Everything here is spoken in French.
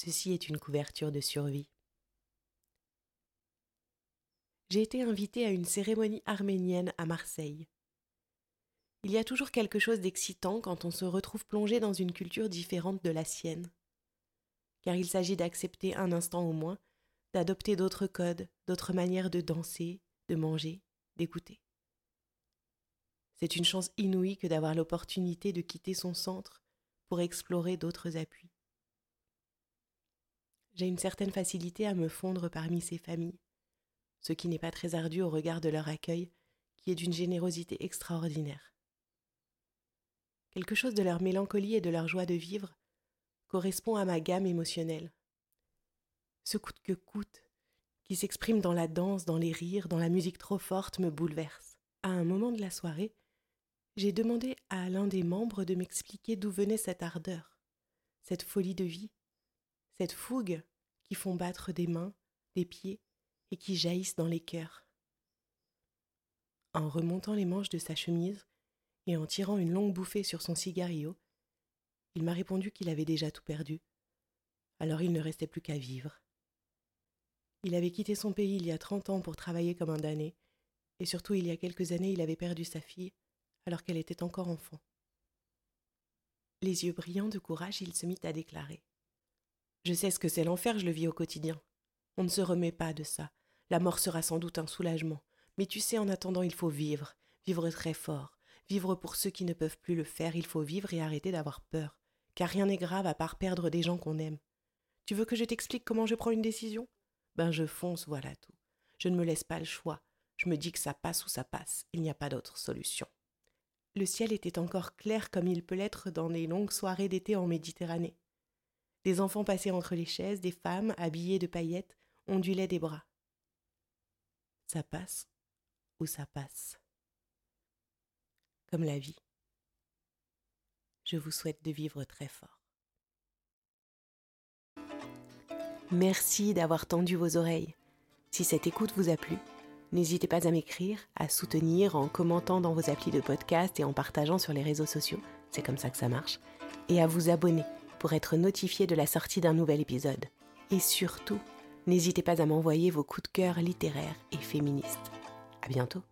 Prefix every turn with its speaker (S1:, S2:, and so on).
S1: Ceci est une couverture de survie. J'ai été invitée à une cérémonie arménienne à Marseille. Il y a toujours quelque chose d'excitant quand on se retrouve plongé dans une culture différente de la sienne. Car il s'agit d'accepter un instant au moins, d'adopter d'autres codes, d'autres manières de danser, de manger, d'écouter. C'est une chance inouïe que d'avoir l'opportunité de quitter son centre pour explorer d'autres appuis. J'ai une certaine facilité à me fondre parmi ces familles, ce qui n'est pas très ardu au regard de leur accueil, qui est d'une générosité extraordinaire. Quelque chose de leur mélancolie et de leur joie de vivre correspond à ma gamme émotionnelle. Ce coûte que coûte, qui s'exprime dans la danse, dans les rires, dans la musique trop forte, me bouleverse. À un moment de la soirée, j'ai demandé à l'un des membres de m'expliquer d'où venait cette ardeur, cette folie de vie, cette fougue qui font battre des mains, des pieds et qui jaillissent dans les cœurs. En remontant les manches de sa chemise et en tirant une longue bouffée sur son cigario, il m'a répondu qu'il avait déjà tout perdu. Alors il ne restait plus qu'à vivre. Il avait quitté son pays il y a trente ans pour travailler comme un damné, et surtout il y a quelques années il avait perdu sa fille alors qu'elle était encore enfant. Les yeux brillants de courage, il se mit à déclarer. Je sais ce que c'est l'enfer, je le vis au quotidien. On ne se remet pas de ça. La mort sera sans doute un soulagement. Mais tu sais, en attendant, il faut vivre, vivre très fort. Vivre pour ceux qui ne peuvent plus le faire, il faut vivre et arrêter d'avoir peur. Car rien n'est grave à part perdre des gens qu'on aime. Tu veux que je t'explique comment je prends une décision? Ben je fonce, voilà tout. Je ne me laisse pas le choix. Je me dis que ça passe ou ça passe. Il n'y a pas d'autre solution. Le ciel était encore clair comme il peut l'être dans les longues soirées d'été en Méditerranée. Des enfants passaient entre les chaises, des femmes, habillées de paillettes, ondulaient des bras. Ça passe ou ça passe. Comme la vie. Je vous souhaite de vivre très fort. Merci d'avoir tendu vos oreilles. Si cette écoute vous a plu, n'hésitez pas à m'écrire, à soutenir en commentant dans vos applis de podcast et en partageant sur les réseaux sociaux, c'est comme ça que ça marche, et à vous abonner pour être notifié de la sortie d'un nouvel épisode. Et surtout, n'hésitez pas à m'envoyer vos coups de cœur littéraires et féministes. À bientôt!